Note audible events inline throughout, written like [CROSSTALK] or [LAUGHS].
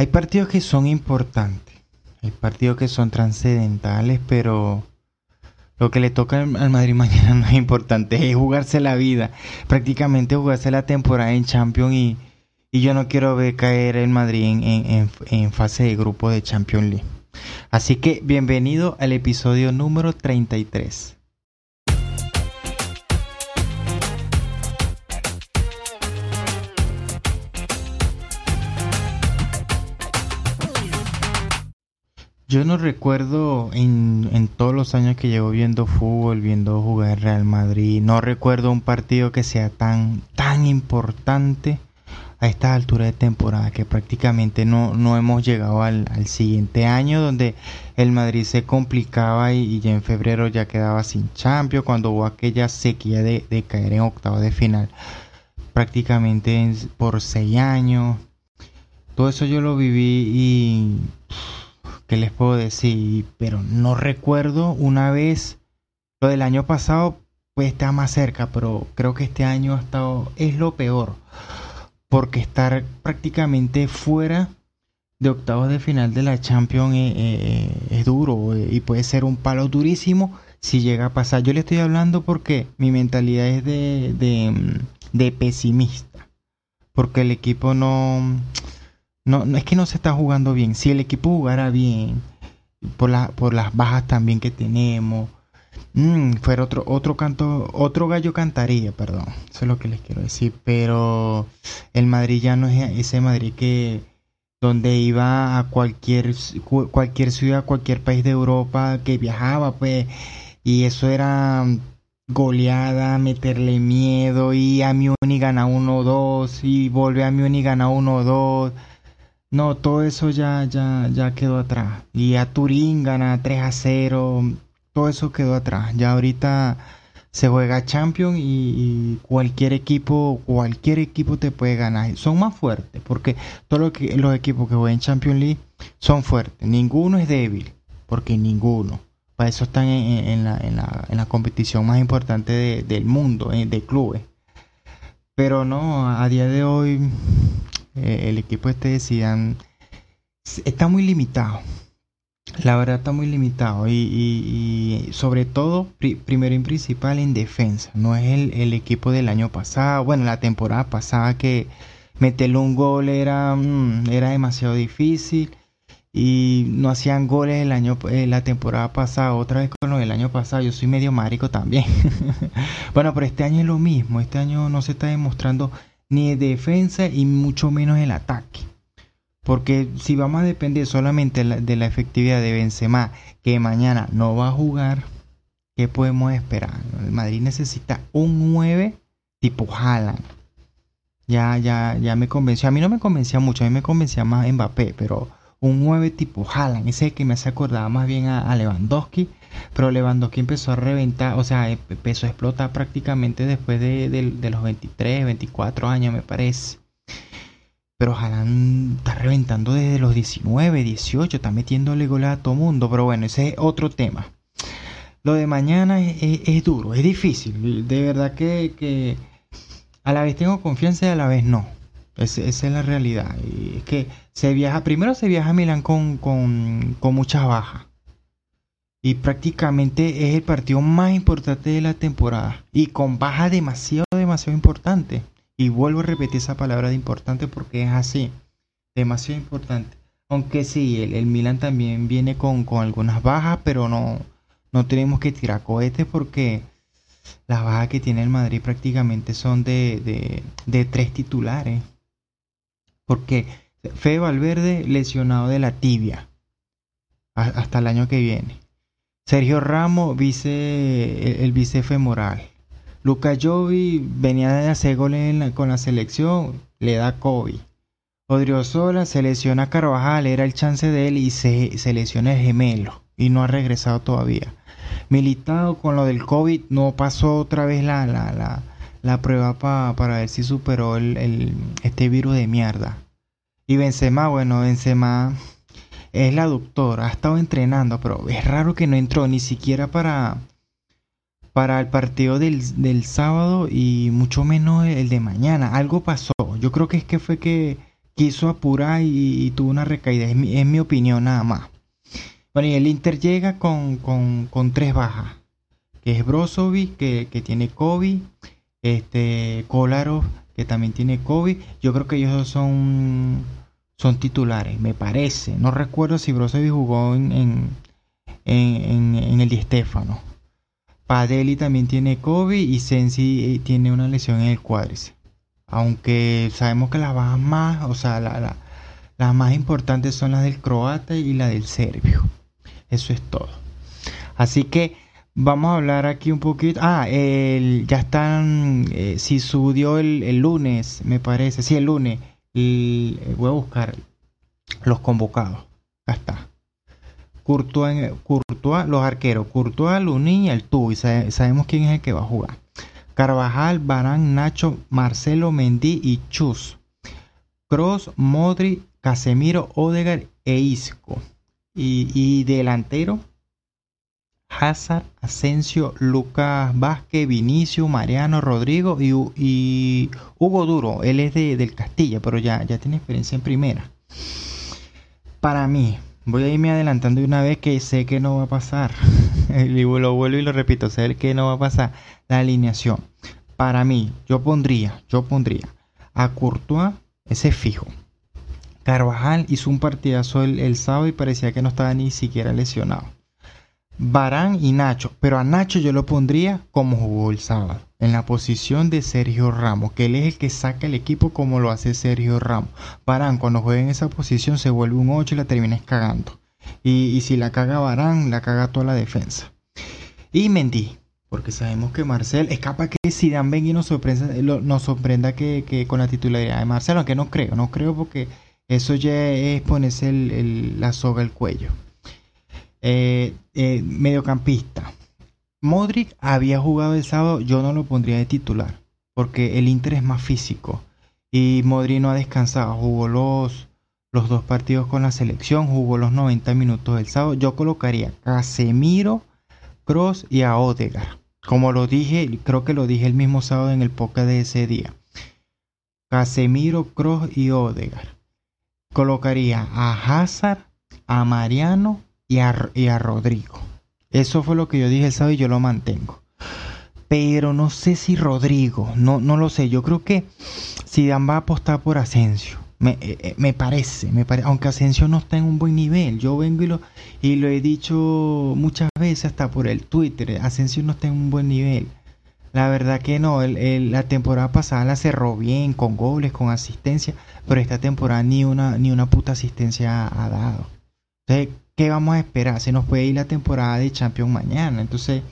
Hay partidos que son importantes, hay partidos que son trascendentales, pero lo que le toca al Madrid [LAUGHS] mañana no es importante, es jugarse la vida, prácticamente jugarse la temporada en Champions y, y yo no quiero ver caer el Madrid en, en, en fase de grupo de Champions League. Así que bienvenido al episodio número 33. Yo no recuerdo en, todos los años que llevo viendo fútbol, viendo jugar Real Madrid, no recuerdo un partido que sea tan, tan importante a esta altura de temporada que prácticamente no, no hemos llegado al, siguiente año donde el Madrid se complicaba y, ya en febrero ya quedaba sin Champions cuando hubo aquella sequía de, caer en octavo de final prácticamente por seis años. Todo eso yo lo viví y ¿qué les puedo decir? Pero no recuerdo una vez, lo del año pasado pues está más cerca, pero creo que este año ha estado, es lo peor, porque estar prácticamente fuera de octavos de final de la Champions eh, eh, es duro eh, y puede ser un palo durísimo si llega a pasar. Yo le estoy hablando porque mi mentalidad es de, de, de pesimista, porque el equipo no no, no es que no se está jugando bien. Si el equipo jugara bien, por, por las bajas también que tenemos, mmm, fuera otro, otro canto, otro gallo cantaría, perdón. Eso es lo que les quiero decir. Pero el Madrid ya no es ese Madrid que donde iba a cualquier, cualquier ciudad, cualquier país de Europa que viajaba, pues, y eso era goleada, meterle miedo, y a Múnich gana 1-2, y vuelve a Múnich gana 1-2 no, todo eso ya, ya, ya quedó atrás. Y a Turín gana 3 a 0. Todo eso quedó atrás. Ya ahorita se juega Champions y, cualquier equipo, cualquier equipo te puede ganar. Son más fuertes, porque todos los equipos que juegan Champions League son fuertes. Ninguno es débil, porque ninguno. Para eso están en, la, en, la, en la, competición más importante del mundo, eh, de clubes. Pero no, a día de hoy eh, el equipo este decían está muy limitado. La verdad está muy limitado. Y, sobre todo, primero y principal en defensa. No es el, equipo del año pasado, bueno, la temporada pasada que meterle un gol era, mm, era demasiado difícil. Y no hacían goles el año eh, la temporada pasada. Otra vez con lo del año pasado yo soy medio marico también. [LAUGHS] Bueno pero este año es lo mismo. Este año no se está demostrando ni defensa y mucho menos el ataque. Porque si vamos a depender solamente de la efectividad de Benzema, que mañana no va a jugar, ¿qué podemos esperar? Madrid necesita un 9 tipo Haaland. Ya, ya, ya me convenció. A mí no me convencía mucho, a mí me convencía más Mbappé, pero un 9 tipo Haaland, ese que me hace acordar más bien a Lewandowski pero Lewandowski empezó a reventar, o sea, empezó a explotar prácticamente después de, los 23, 24 años, me parece. Pero Haaland está reventando desde los 19, 18, está metiéndole goles a todo mundo. Pero bueno, ese es otro tema. Lo de mañana es, duro, es difícil. De verdad que, a la vez tengo confianza y a la vez no. Esa es la realidad. Y es que se viaja, primero se viaja a Milán con, con, con muchas bajas y prácticamente es el partido más importante de la temporada y con baja demasiado, demasiado importante. Y vuelvo a repetir esa palabra de importante porque es así, demasiado importante. Aunque sí, el, el Milan también viene con, algunas bajas, pero no, no tenemos que tirar cohetes porque las bajas que tiene el Madrid prácticamente son de, de tres titulares. Porque Fede Valverde lesionado de la tibia hasta el año que viene. Sergio Ramos, vice, el, vice femoral. Luca Jovi venía de hacer goles con la selección, le da COVID. Odriozola se lesiona a Carvajal, era el chance de él y se, se lesiona el gemelo y no ha regresado todavía. Militado con lo del COVID, no pasó otra vez la, la, la, prueba para ver si superó el, el, este virus de mierda. Y Benzema, bueno, Benzema es la doctora, ha estado entrenando, pero es raro que no entró ni siquiera para, para el partido del, del sábado y mucho menos el de mañana. Algo pasó. Yo creo que es que fue que, quiso apurar y, tuvo una recaída. Es mi, es mi, opinión nada más. Bueno, y el Inter llega con, con, tres bajas. Que es Brozovic, que, que, tiene COVID. Este, Kolarov, que también tiene COVID. Yo creo que ellos son, son titulares, me parece. No recuerdo si Brozovic jugó en, en, en, en el Di Stefano. Padelli también tiene COVID y Sensi eh, tiene una lesión en el cuádriceps. Aunque sabemos que las bajas más, o sea, las más importantes son las del croata y la del serbio. Eso es todo. Así que vamos a hablar aquí un poquito. Ah, el, ya están. Eh, si subió el, lunes, me parece. Sí, el lunes. Voy a buscar los convocados. Ya está. Courtois, Courtois, los arqueros, Courtois, Lunin y el y sabemos quién es el que va a jugar. Carvajal, Barán, Nacho, Marcelo, Mendy y Chus. Cross, Modri, Casemiro, Odegar e Isco. Y, delantero, Hazard, Asensio, Lucas Vázquez, Vinicio, Mariano, Rodrigo y, Hugo Duro. Él es de, del Castilla, pero ya, ya tiene experiencia en primera. Para mí, Voy a irme adelantando de una vez que sé que no va a pasar. [LAUGHS] lo vuelvo y lo repito, sé que no va a pasar. La alineación. Para mí, yo pondría, yo pondría a Courtois, ese fijo. Carvajal hizo un partidazo el sábado y parecía que no estaba ni siquiera lesionado. Barán y Nacho, pero a Nacho yo lo pondría como jugó el sábado, en la posición de Sergio Ramos, que él es el que saca el equipo como lo hace Sergio Ramos. Barán cuando juega en esa posición se vuelve un 8 y la termina cagando. Y, si la caga Barán, la caga toda la defensa. Y Mendy, porque sabemos que Marcel es capaz que si Dan y nos sorprenda, nos sorprenda que, con la titularidad de Marcel, aunque no creo, no creo porque eso ya es ponerse la soga al cuello. Eh, eh, mediocampista. Modric había jugado el sábado, yo no lo pondría de titular, porque el Inter es más físico. Y Modric no ha descansado, jugó los, los dos partidos con la selección, jugó los 90 minutos del sábado. Yo colocaría Casemiro, Cross y a Odegaard. Como lo dije, creo que lo dije el mismo sábado en el podcast de ese día. Casemiro, Cross y Odegaard. Colocaría a Hazard, a Mariano y a, Rodrigo. Eso fue lo que yo dije el sábado y yo lo mantengo. Pero no sé si Rodrigo, no, no lo sé. Yo creo que Zidane va a apostar por Asensio. Me, eh, eh, me parece, me parece, aunque Asensio no está en un buen nivel. Yo vengo y lo, y lo he dicho muchas veces hasta por el Twitter. Asensio no está en un buen nivel. La verdad que no, la temporada pasada la cerró bien, con goles, con asistencia, pero esta temporada ni una, ni una puta asistencia ha, dado. ¿Qué vamos a esperar? Se nos puede ir la temporada de Champions mañana. Entonces,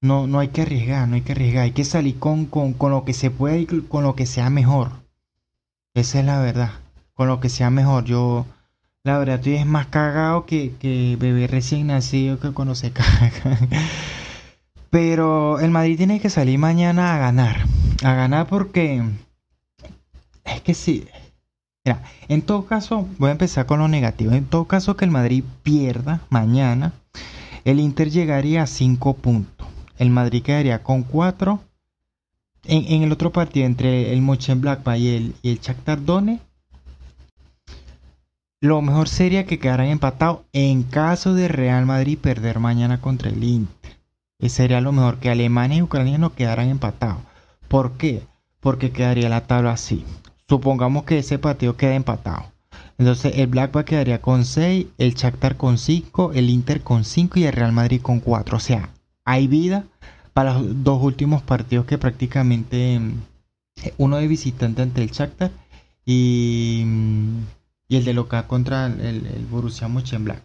no, no hay que arriesgar, no hay que arriesgar. Hay que salir con, con, lo que se pueda y con lo que sea mejor. Esa es la verdad. Con lo que sea mejor. Yo, la verdad, estoy es más cagado que, que bebé recién nacido que cuando se [LAUGHS] caga. Pero el Madrid tiene que salir mañana a ganar. A ganar porque... Es que sí, Mira, en todo caso, voy a empezar con lo negativo. En todo caso que el Madrid pierda mañana, el Inter llegaría a 5 puntos. El Madrid quedaría con 4. En, el otro partido, entre el Mönchengladbach y el, y el Shakhtar lo mejor sería que quedaran empatados en caso de Real Madrid perder mañana contra el Inter. Ese sería lo mejor, que Alemania y Ucrania no quedaran empatados. ¿Por qué? Porque quedaría la tabla así. Supongamos que ese partido queda empatado. Entonces el Blackback quedaría con 6, el Shakhtar con 5, el Inter con 5 y el Real Madrid con 4. O sea, hay vida para los dos últimos partidos que prácticamente mm, uno de visitante ante el Shakhtar y, mm, y el de local contra el, el Borussia Mönchengladbach.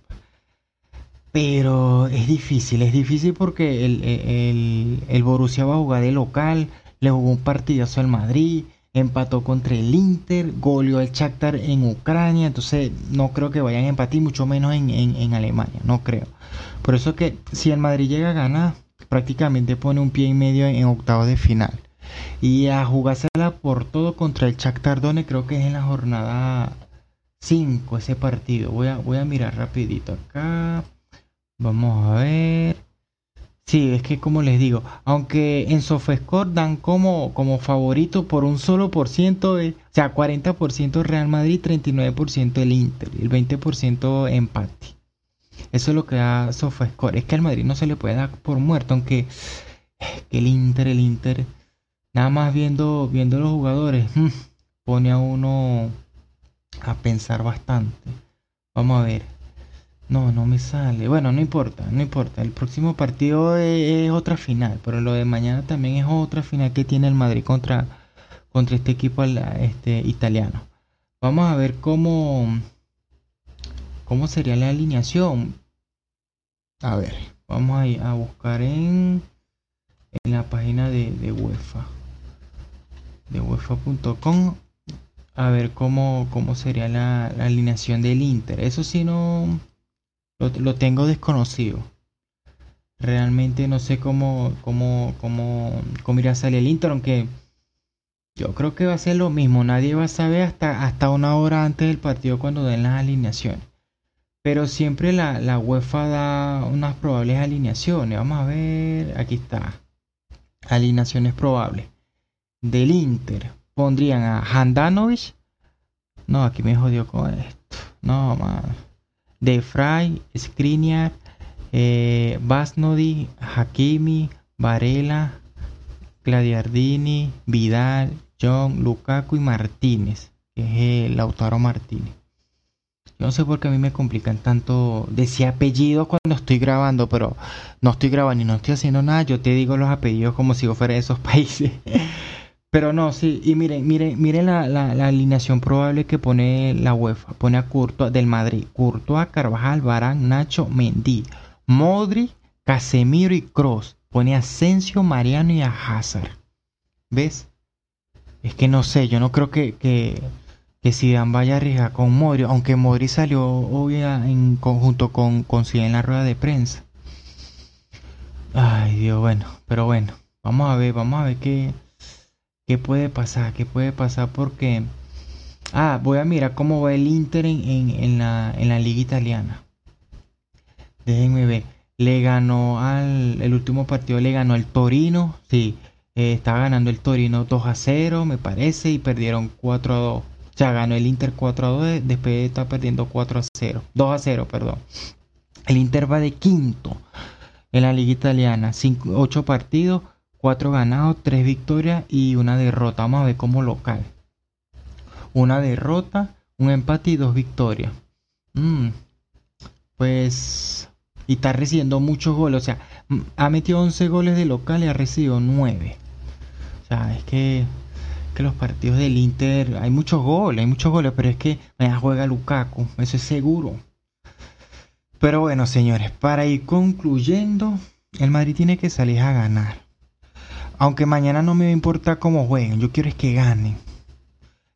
Pero es difícil, es difícil porque el, el, el Borussia va a jugar de local, le jugó un partidazo al Madrid, empató contra el Inter, goleó el Shakhtar en Ucrania, entonces no creo que vayan a empatar, mucho menos en, Alemania, no creo. Por eso que si el Madrid llega a ganar, prácticamente pone un pie y medio en, octavos de final. Y a jugársela por todo contra el Shakhtar Donetsk, creo que es en la jornada 5 ese partido. Voy a, voy a mirar rapidito acá. Vamos a ver. Sí, es que como les digo, aunque en SofaScore dan como, como favorito por un solo por ciento, o sea, 40% Real Madrid, 39% el Inter, el 20% empate. Eso es lo que da SofaScore. Es que al Madrid no se le puede dar por muerto, aunque que el Inter, el Inter, nada más viendo, viendo los jugadores, mm, pone a uno a pensar bastante. Vamos a ver. No, no me sale. Bueno, no importa, no importa. El próximo partido es, otra final, pero lo de mañana también es otra final que tiene el Madrid contra, contra este equipo este, italiano. Vamos a ver cómo, cómo sería la alineación. A ver, vamos a, a buscar en, en la página de, de UEFA. De UEFA.com a ver cómo, cómo sería la alineación del Inter. Eso sí no lo, tengo desconocido. Realmente no sé cómo, cómo, cómo, cómo irá a salir el Inter, aunque yo creo que va a ser lo mismo. Nadie va a saber hasta, hasta una hora antes del partido cuando den las alineaciones. Pero siempre la, la UEFA da unas probables alineaciones. Vamos a ver, aquí está. Alineaciones probables. Del Inter pondrían a Handanovic. No, aquí me jodió con esto. No, más de Frey, Skriniar, eh, Basnodi, Hakimi, Varela, Gladiardini, Vidal, John, Lukaku y Martínez, que es el Lautaro Martínez. Yo no sé por qué a mí me complican tanto decir apellidos cuando estoy grabando, pero no estoy grabando y no estoy haciendo nada. Yo te digo los apellidos como si yo fuera de esos [LAUGHS] países. Pero no, sí, y miren, miren, miren la, la, alineación probable que pone la UEFA. Pone a Courtois del Madrid, Courtois, Carvajal, Barán, Nacho, Mendy, Modri, Casemiro y Cross. Pone a Asensio, Mariano y a Hazard. ¿Ves? Es que no sé, yo no creo que, que, que Zidane vaya a arriesgar con Modri, aunque Modri salió hoy en conjunto con, con en la rueda de prensa. Ay, Dios, bueno, pero bueno, vamos a ver, vamos a ver qué ¿Qué puede pasar? ¿Qué puede pasar? Porque... Ah, voy a mirar cómo va el Inter en, la, liga italiana. Déjenme ver. Le ganó al... El último partido le ganó el Torino. Sí, eh, estaba ganando el Torino 2 a 0, me parece, y perdieron 4 a 2. O sea, ganó el Inter 4 a 2, después está perdiendo 4 a 0. 2 a 0, perdón. El Inter va de quinto en la liga italiana. 8 partidos, Cuatro ganados, tres victorias y una derrota. Vamos a ver como local. Una derrota, un empate y dos victorias. Mm, pues... Y está recibiendo muchos goles. O sea, mm, ha metido 11 goles de local y ha recibido 9. O sea, es que, que los partidos del Inter... Hay muchos goles, hay muchos goles. Pero es que me juega Lukaku. Eso es seguro. Pero bueno, señores, para ir concluyendo, el Madrid tiene que salir a ganar. Aunque mañana no me importa cómo jueguen, yo quiero es que ganen.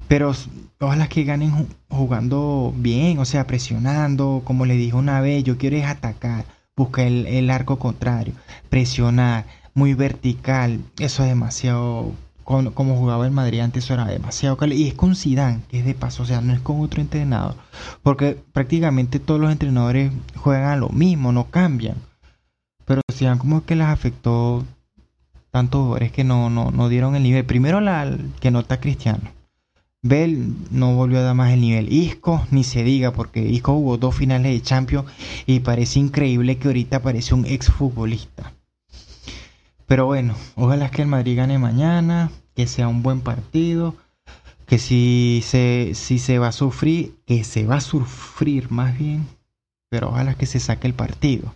Pero ojalá que ganen jugando bien, o sea, presionando, como le dije una vez, yo quiero es atacar, buscar el, arco contrario, presionar, muy vertical, eso es demasiado como, jugaba el Madrid antes eso era demasiado y es con Zidane que es de paso o sea no es con otro entrenador. Porque prácticamente todos los entrenadores juegan a lo mismo no cambian. Pero Zidane como que les afectó tantos jugadores que no, no, no dieron el nivel. Primero la que no está Cristiano. Bell no volvió a dar más el nivel. Isco, ni se diga, porque Isco jugó dos finales de Champions y parece increíble que ahorita parece un exfutbolista. Pero bueno, ojalá que el Madrid gane mañana, que sea un buen partido, que si se, si se va a sufrir, que se va a sufrir más bien, pero ojalá que se saque el partido.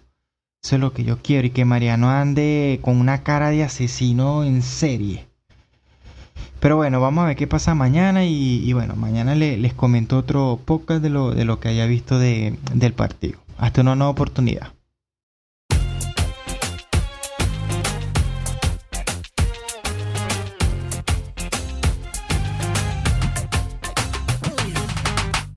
Eso es lo que yo quiero y que Mariano ande con una cara de asesino en serie. Pero bueno, vamos a ver qué pasa mañana y, bueno, mañana les comento otro podcast de lo, de lo que haya visto de, del partido. Hasta una nueva oportunidad.